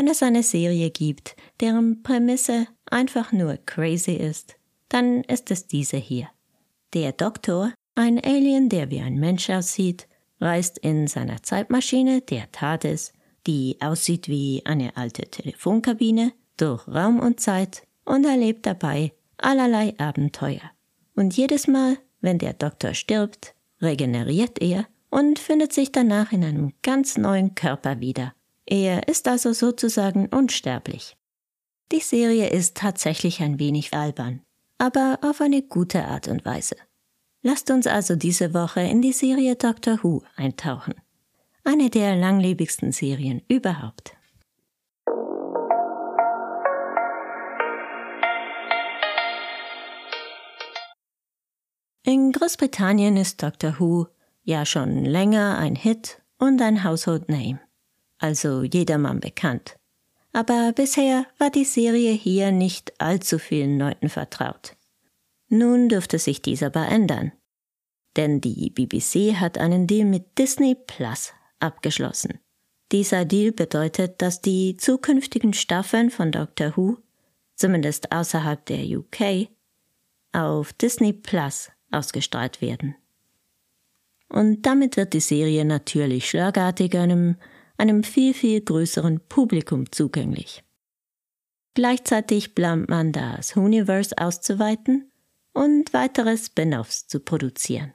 Wenn es eine Serie gibt, deren Prämisse einfach nur crazy ist, dann ist es diese hier. Der Doktor, ein Alien, der wie ein Mensch aussieht, reist in seiner Zeitmaschine, der TARDIS, die aussieht wie eine alte Telefonkabine, durch Raum und Zeit und erlebt dabei allerlei Abenteuer. Und jedes Mal, wenn der Doktor stirbt, regeneriert er und findet sich danach in einem ganz neuen Körper wieder. Er ist also sozusagen unsterblich. Die Serie ist tatsächlich ein wenig albern, aber auf eine gute Art und Weise. Lasst uns also diese Woche in die Serie Doctor Who eintauchen. Eine der langlebigsten Serien überhaupt. In Großbritannien ist Doctor Who ja schon länger ein Hit und ein Household Name, also jedermann bekannt. Aber bisher war die Serie hier nicht allzu vielen Leuten vertraut. Nun dürfte sich dies aber ändern. Denn die BBC hat einen Deal mit Disney Plus abgeschlossen. Dieser Deal bedeutet, dass die zukünftigen Staffeln von Doctor Who, zumindest außerhalb der UK, auf Disney Plus ausgestrahlt werden. Und damit wird die Serie natürlich schlagartig einem, einem viel, viel größeren Publikum zugänglich. Gleichzeitig plant man das Universe auszuweiten und weitere Spin-offs zu produzieren.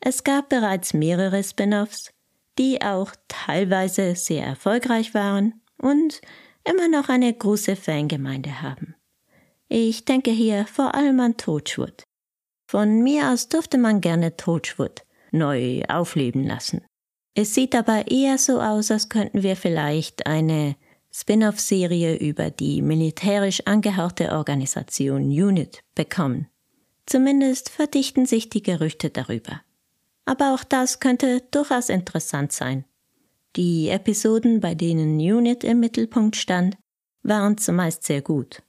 Es gab bereits mehrere Spin-offs, die auch teilweise sehr erfolgreich waren und immer noch eine große Fangemeinde haben. Ich denke hier vor allem an Torchwood. Von mir aus durfte man gerne Torchwood neu aufleben lassen. Es sieht aber eher so aus, als könnten wir vielleicht eine Spin-off-Serie über die militärisch angehauchte Organisation UNIT bekommen. Zumindest verdichten sich die Gerüchte darüber. Aber auch das könnte durchaus interessant sein. Die Episoden, bei denen UNIT im Mittelpunkt stand, waren zumeist sehr gut.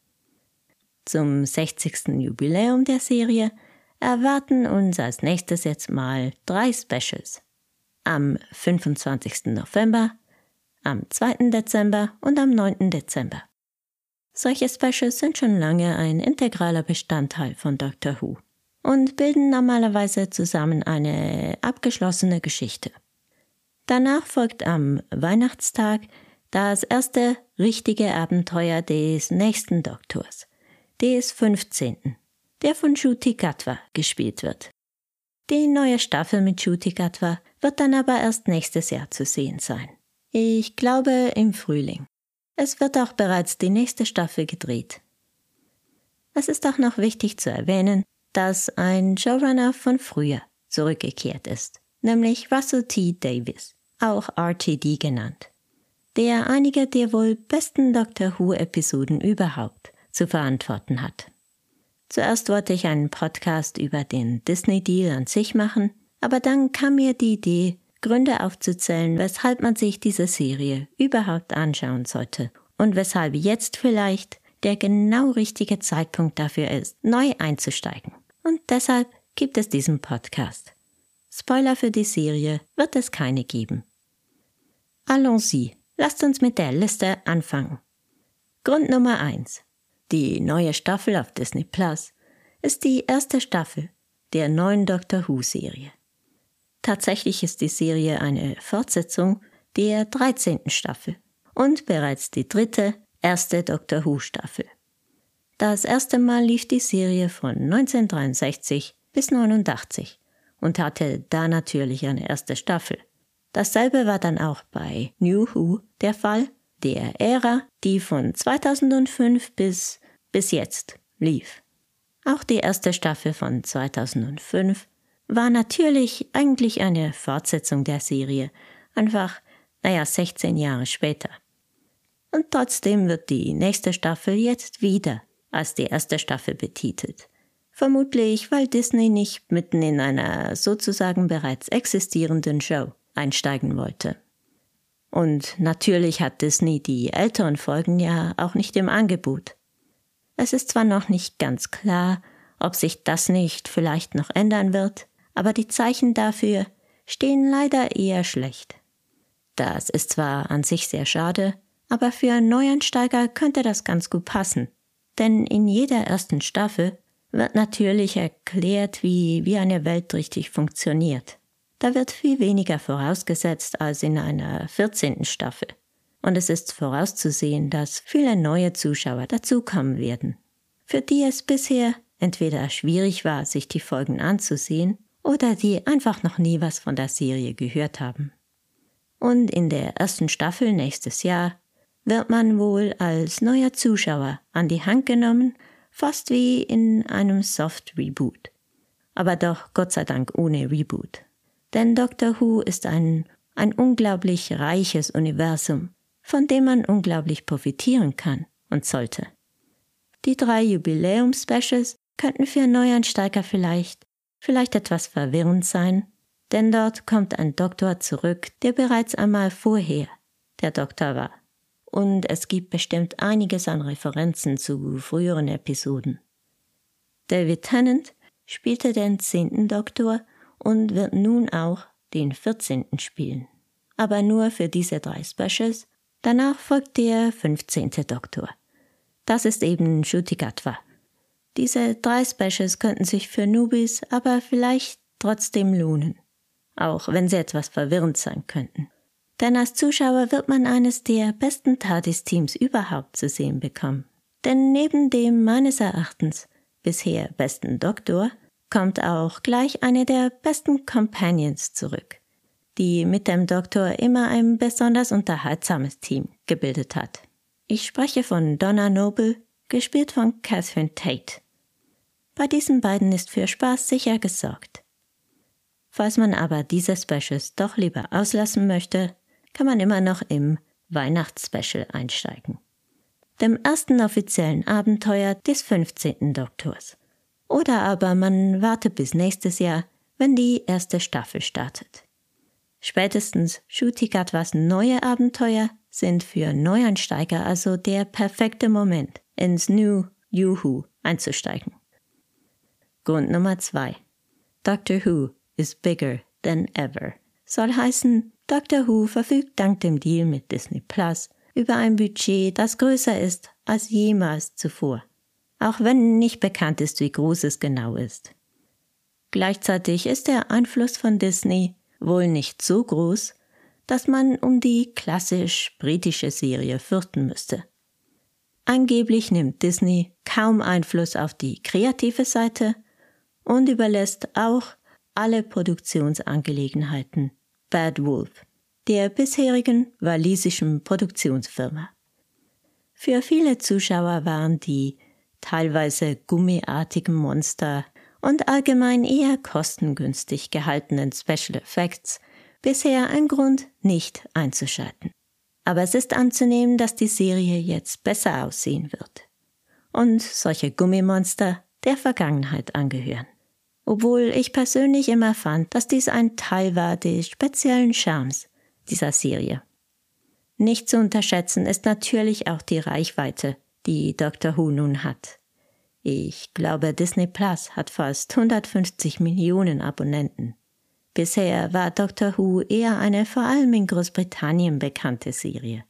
Zum 60. Jubiläum der Serie erwarten uns als nächstes jetzt mal drei Specials. Am 25. November, am 2. Dezember und am 9. Dezember. Solche Specials sind schon lange ein integraler Bestandteil von Doctor Who und bilden normalerweise zusammen eine abgeschlossene Geschichte. Danach folgt am Weihnachtstag das erste richtige Abenteuer des nächsten Doktors, des 15., der von Shuti Gatwa gespielt wird. Die neue Staffel mit Shuti Gatwa wird dann aber erst nächstes Jahr zu sehen sein. Ich glaube im Frühling. Es wird auch bereits die nächste Staffel gedreht. Es ist auch noch wichtig zu erwähnen, dass ein Showrunner von früher zurückgekehrt ist, nämlich Russell T. Davis, auch RTD genannt, der einige der wohl besten Doctor Who-Episoden überhaupt zu verantworten hat. Zuerst wollte ich einen Podcast über den Disney-Deal an sich machen, aber dann kam mir die Idee, Gründe aufzuzählen, weshalb man sich diese Serie überhaupt anschauen sollte und weshalb jetzt vielleicht der genau richtige Zeitpunkt dafür ist, neu einzusteigen. Und deshalb gibt es diesen Podcast. Spoiler für die Serie wird es keine geben. Allons-y, lasst uns mit der Liste anfangen. Grund Nummer eins: Die neue Staffel auf Disney Plus ist die erste Staffel der neuen Doctor Who Serie. Tatsächlich ist die Serie eine Fortsetzung der 13. Staffel und bereits die dritte, erste Doctor Who Staffel. Das erste Mal lief die Serie von 1963 bis 89 und hatte da natürlich eine erste Staffel. Dasselbe war dann auch bei New Who der Fall, der Ära, die von 2005 bis bis jetzt lief. Auch die erste Staffel von 2005 war natürlich eigentlich eine Fortsetzung der Serie, einfach, naja, 16 Jahre später. Und trotzdem wird die nächste Staffel jetzt wieder als die erste Staffel betitelt. Vermutlich, weil Disney nicht mitten in einer sozusagen bereits existierenden Show einsteigen wollte. Und natürlich hat Disney die älteren Folgen ja auch nicht im Angebot. Es ist zwar noch nicht ganz klar, ob sich das nicht vielleicht noch ändern wird, aber die Zeichen dafür stehen leider eher schlecht. Das ist zwar an sich sehr schade, Aber für einen Neuansteiger könnte das ganz gut passen. Denn in jeder ersten Staffel wird natürlich erklärt, wie, wie eine Welt richtig funktioniert. Da wird viel weniger vorausgesetzt als in einer 14. Staffel. Und es ist vorauszusehen, dass viele neue Zuschauer dazukommen werden, für die es bisher entweder schwierig war, sich die Folgen anzusehen, oder die einfach noch nie was von der Serie gehört haben. Und in der ersten Staffel nächstes Jahr wird man wohl als neuer Zuschauer an die Hand genommen, fast wie in einem Soft Reboot. Aber doch Gott sei Dank ohne Reboot. Denn Doctor Who ist ein, ein unglaublich reiches Universum, von dem man unglaublich profitieren kann und sollte. Die drei Jubiläum-Specials könnten für Neuansteiger vielleicht, vielleicht etwas verwirrend sein, denn dort kommt ein Doktor zurück, der bereits einmal vorher der Doktor war. Und es gibt bestimmt einiges an Referenzen zu früheren Episoden. David Tennant spielte den zehnten Doktor und wird nun auch den vierzehnten spielen. Aber nur für diese drei Specials. Danach folgt der fünfzehnte Doktor. Das ist eben Shutikatwa. Diese drei Specials könnten sich für Nubis aber vielleicht trotzdem lohnen, auch wenn sie etwas verwirrend sein könnten. Denn als Zuschauer wird man eines der besten TARDIS-Teams überhaupt zu sehen bekommen. Denn neben dem meines Erachtens bisher besten Doktor kommt auch gleich eine der besten Companions zurück, die mit dem Doktor immer ein besonders unterhaltsames Team gebildet hat. Ich spreche von Donna Noble, gespielt von Catherine Tate. Bei diesen beiden ist für Spaß sicher gesorgt. Falls man aber diese Specials doch lieber auslassen möchte, kann man immer noch im Weihnachtsspecial einsteigen. Dem ersten offiziellen Abenteuer des 15. Doktors. Oder aber man wartet bis nächstes Jahr, wenn die erste Staffel startet. Spätestens Shutikatwas neue Abenteuer sind für Neuansteiger also der perfekte Moment, ins New Juhu einzusteigen. Grund Nummer zwei. Doctor Who is bigger than ever. Soll heißen, Doctor Who verfügt dank dem Deal mit Disney Plus über ein Budget, das größer ist als jemals zuvor, auch wenn nicht bekannt ist, wie groß es genau ist. Gleichzeitig ist der Einfluss von Disney wohl nicht so groß, dass man um die klassisch britische Serie fürchten müsste. Angeblich nimmt Disney kaum Einfluss auf die kreative Seite und überlässt auch alle Produktionsangelegenheiten Bad Wolf, der bisherigen walisischen Produktionsfirma. Für viele Zuschauer waren die teilweise gummiartigen Monster und allgemein eher kostengünstig gehaltenen Special Effects bisher ein Grund, nicht einzuschalten. Aber es ist anzunehmen, dass die Serie jetzt besser aussehen wird. Und solche Gummimonster der Vergangenheit angehören obwohl ich persönlich immer fand, dass dies ein Teil war des speziellen Charmes dieser Serie. Nicht zu unterschätzen ist natürlich auch die Reichweite, die Dr. Who nun hat. Ich glaube, Disney Plus hat fast 150 Millionen Abonnenten. Bisher war Dr. Who eher eine vor allem in Großbritannien bekannte Serie,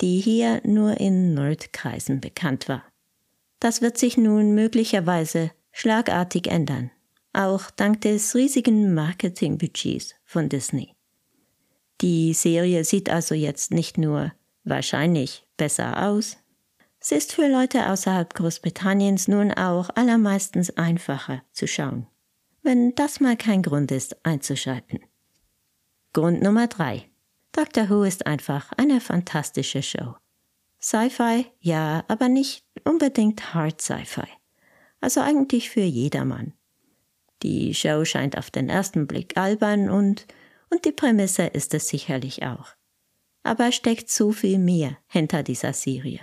die hier nur in Nerdkreisen bekannt war. Das wird sich nun möglicherweise schlagartig ändern auch dank des riesigen Marketingbudgets von Disney. Die Serie sieht also jetzt nicht nur wahrscheinlich besser aus, sie ist für Leute außerhalb Großbritanniens nun auch allermeistens einfacher zu schauen, wenn das mal kein Grund ist einzuschalten. Grund Nummer drei: Doctor Who ist einfach eine fantastische Show. Sci-Fi, ja, aber nicht unbedingt Hard Sci-Fi. Also eigentlich für jedermann. Die Show scheint auf den ersten Blick albern und, und die Prämisse ist es sicherlich auch. Aber steckt so viel mehr hinter dieser Serie.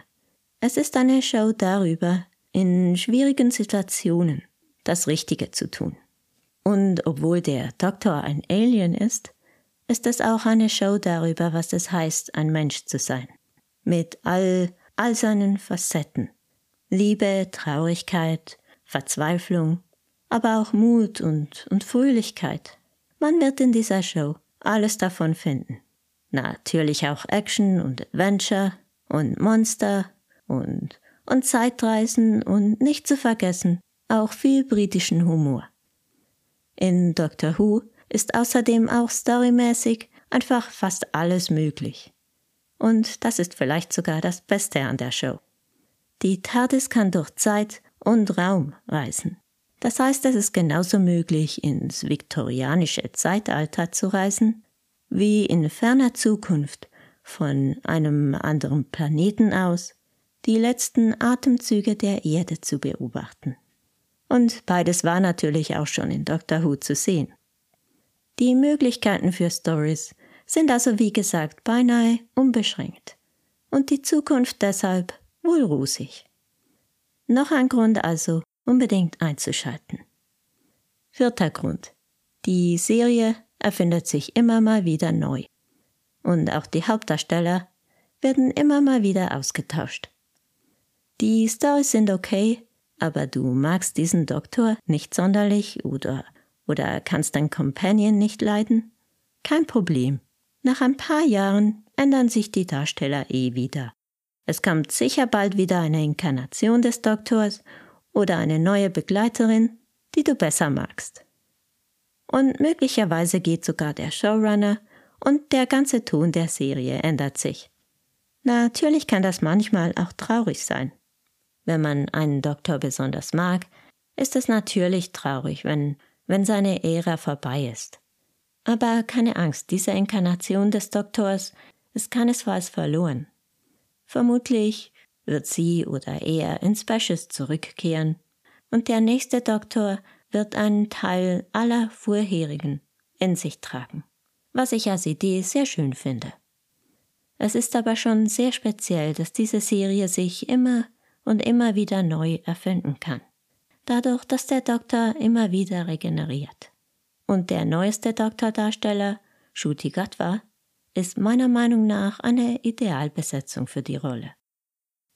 Es ist eine Show darüber, in schwierigen Situationen das Richtige zu tun. Und obwohl der Doktor ein Alien ist, ist es auch eine Show darüber, was es heißt, ein Mensch zu sein. Mit all, all seinen Facetten. Liebe, Traurigkeit, Verzweiflung, aber auch Mut und, und Fröhlichkeit. Man wird in dieser Show alles davon finden. Natürlich auch Action und Adventure, und Monster und, und Zeitreisen und nicht zu vergessen auch viel britischen Humor. In Doctor Who ist außerdem auch storymäßig einfach fast alles möglich. Und das ist vielleicht sogar das Beste an der Show. Die TARDIS kann durch Zeit und Raum reisen. Das heißt, es ist genauso möglich, ins viktorianische Zeitalter zu reisen, wie in ferner Zukunft von einem anderen Planeten aus die letzten Atemzüge der Erde zu beobachten. Und beides war natürlich auch schon in Doctor Who zu sehen. Die Möglichkeiten für Stories sind also wie gesagt beinahe unbeschränkt und die Zukunft deshalb wohl rosig. Noch ein Grund also, unbedingt einzuschalten. Vierter Grund. Die Serie erfindet sich immer mal wieder neu. Und auch die Hauptdarsteller werden immer mal wieder ausgetauscht. Die Stories sind okay, aber du magst diesen Doktor nicht sonderlich oder, oder kannst dein Companion nicht leiden? Kein Problem. Nach ein paar Jahren ändern sich die Darsteller eh wieder. Es kommt sicher bald wieder eine Inkarnation des Doktors oder eine neue Begleiterin, die du besser magst. Und möglicherweise geht sogar der Showrunner und der ganze Ton der Serie ändert sich. Natürlich kann das manchmal auch traurig sein. Wenn man einen Doktor besonders mag, ist es natürlich traurig, wenn, wenn seine Ära vorbei ist. Aber keine Angst, diese Inkarnation des Doktors ist keinesfalls verloren. Vermutlich wird sie oder er in Specials zurückkehren und der nächste Doktor wird einen Teil aller vorherigen in sich tragen, was ich als Idee sehr schön finde. Es ist aber schon sehr speziell, dass diese Serie sich immer und immer wieder neu erfinden kann. Dadurch, dass der Doktor immer wieder regeneriert. Und der neueste Doktordarsteller, Shuti Gatwa, ist meiner Meinung nach eine Idealbesetzung für die Rolle.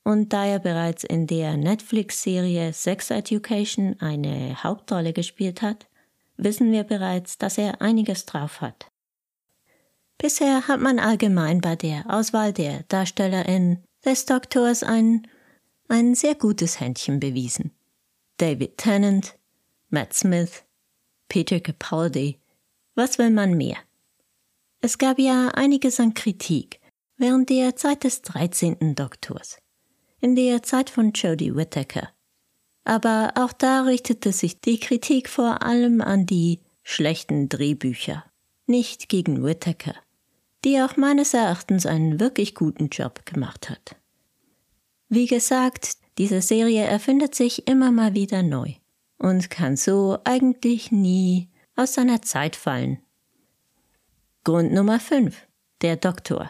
Und da er bereits in der Netflix-Serie Sex Education eine Hauptrolle gespielt hat, wissen wir bereits, dass er einiges drauf hat. Bisher hat man allgemein bei der Auswahl der Darstellerin des Doktors ein ein sehr gutes Händchen bewiesen. David Tennant, Matt Smith, Peter Capaldi, was will man mehr? Es gab ja einiges an Kritik während der Zeit des 13. Doktors, in der Zeit von Jodie Whittaker. Aber auch da richtete sich die Kritik vor allem an die schlechten Drehbücher, nicht gegen Whittaker, die auch meines Erachtens einen wirklich guten Job gemacht hat. Wie gesagt, diese Serie erfindet sich immer mal wieder neu und kann so eigentlich nie aus seiner Zeit fallen. Grund Nummer 5. Der Doktor.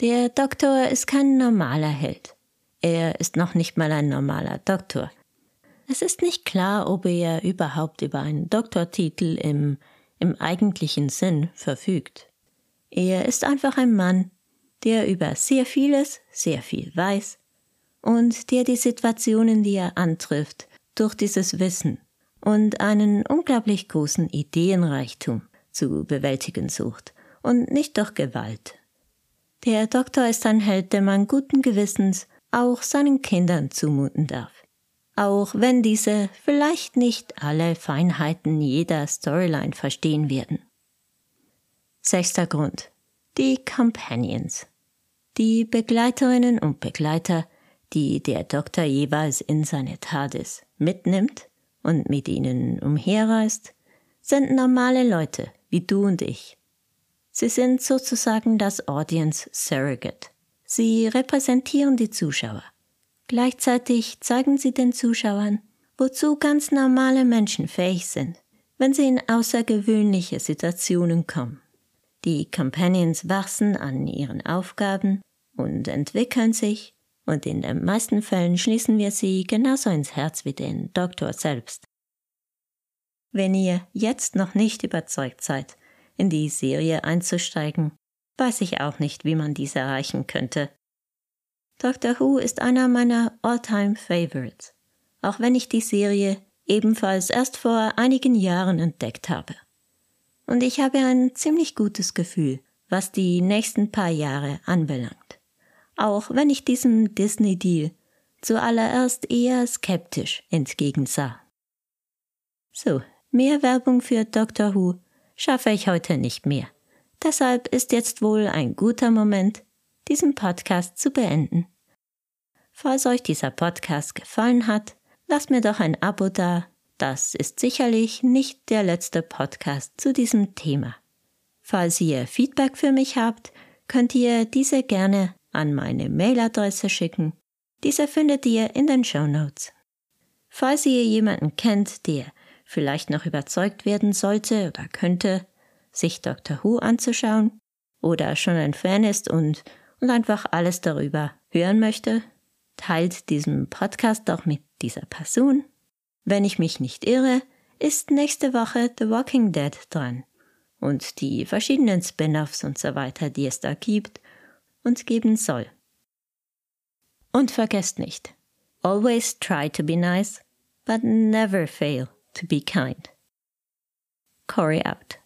Der Doktor ist kein normaler Held. Er ist noch nicht mal ein normaler Doktor. Es ist nicht klar, ob er überhaupt über einen Doktortitel im, im eigentlichen Sinn verfügt. Er ist einfach ein Mann, der über sehr vieles sehr viel weiß und der die Situationen, die er antrifft, durch dieses Wissen und einen unglaublich großen Ideenreichtum zu bewältigen sucht und nicht durch Gewalt. Der Doktor ist ein Held, der man guten Gewissens auch seinen Kindern zumuten darf. Auch wenn diese vielleicht nicht alle Feinheiten jeder Storyline verstehen werden. Sechster Grund. Die Companions. Die Begleiterinnen und Begleiter die der Doktor jeweils in seine TARDIS mitnimmt und mit ihnen umherreist, sind normale Leute wie du und ich. Sie sind sozusagen das Audience Surrogate. Sie repräsentieren die Zuschauer. Gleichzeitig zeigen sie den Zuschauern, wozu ganz normale Menschen fähig sind, wenn sie in außergewöhnliche Situationen kommen. Die Companions wachsen an ihren Aufgaben und entwickeln sich und in den meisten Fällen schließen wir sie genauso ins Herz wie den Doktor selbst. Wenn ihr jetzt noch nicht überzeugt seid, in die Serie einzusteigen, weiß ich auch nicht, wie man dies erreichen könnte. Doctor Who ist einer meiner All-Time Favorites, auch wenn ich die Serie ebenfalls erst vor einigen Jahren entdeckt habe. Und ich habe ein ziemlich gutes Gefühl, was die nächsten paar Jahre anbelangt auch wenn ich diesem Disney-Deal zuallererst eher skeptisch entgegensah. So, mehr Werbung für Doctor Who schaffe ich heute nicht mehr. Deshalb ist jetzt wohl ein guter Moment, diesen Podcast zu beenden. Falls euch dieser Podcast gefallen hat, lasst mir doch ein Abo da. Das ist sicherlich nicht der letzte Podcast zu diesem Thema. Falls ihr Feedback für mich habt, könnt ihr diese gerne an meine Mailadresse schicken. Diese findet ihr in den Show Notes. Falls ihr jemanden kennt, der vielleicht noch überzeugt werden sollte oder könnte, sich Dr. Who anzuschauen, oder schon ein Fan ist und, und einfach alles darüber hören möchte, teilt diesen Podcast doch mit dieser Person. Wenn ich mich nicht irre, ist nächste Woche The Walking Dead dran und die verschiedenen Spin-offs und so weiter, die es da gibt und geben soll. Und vergesst nicht, always try to be nice, but never fail to be kind. Corey out.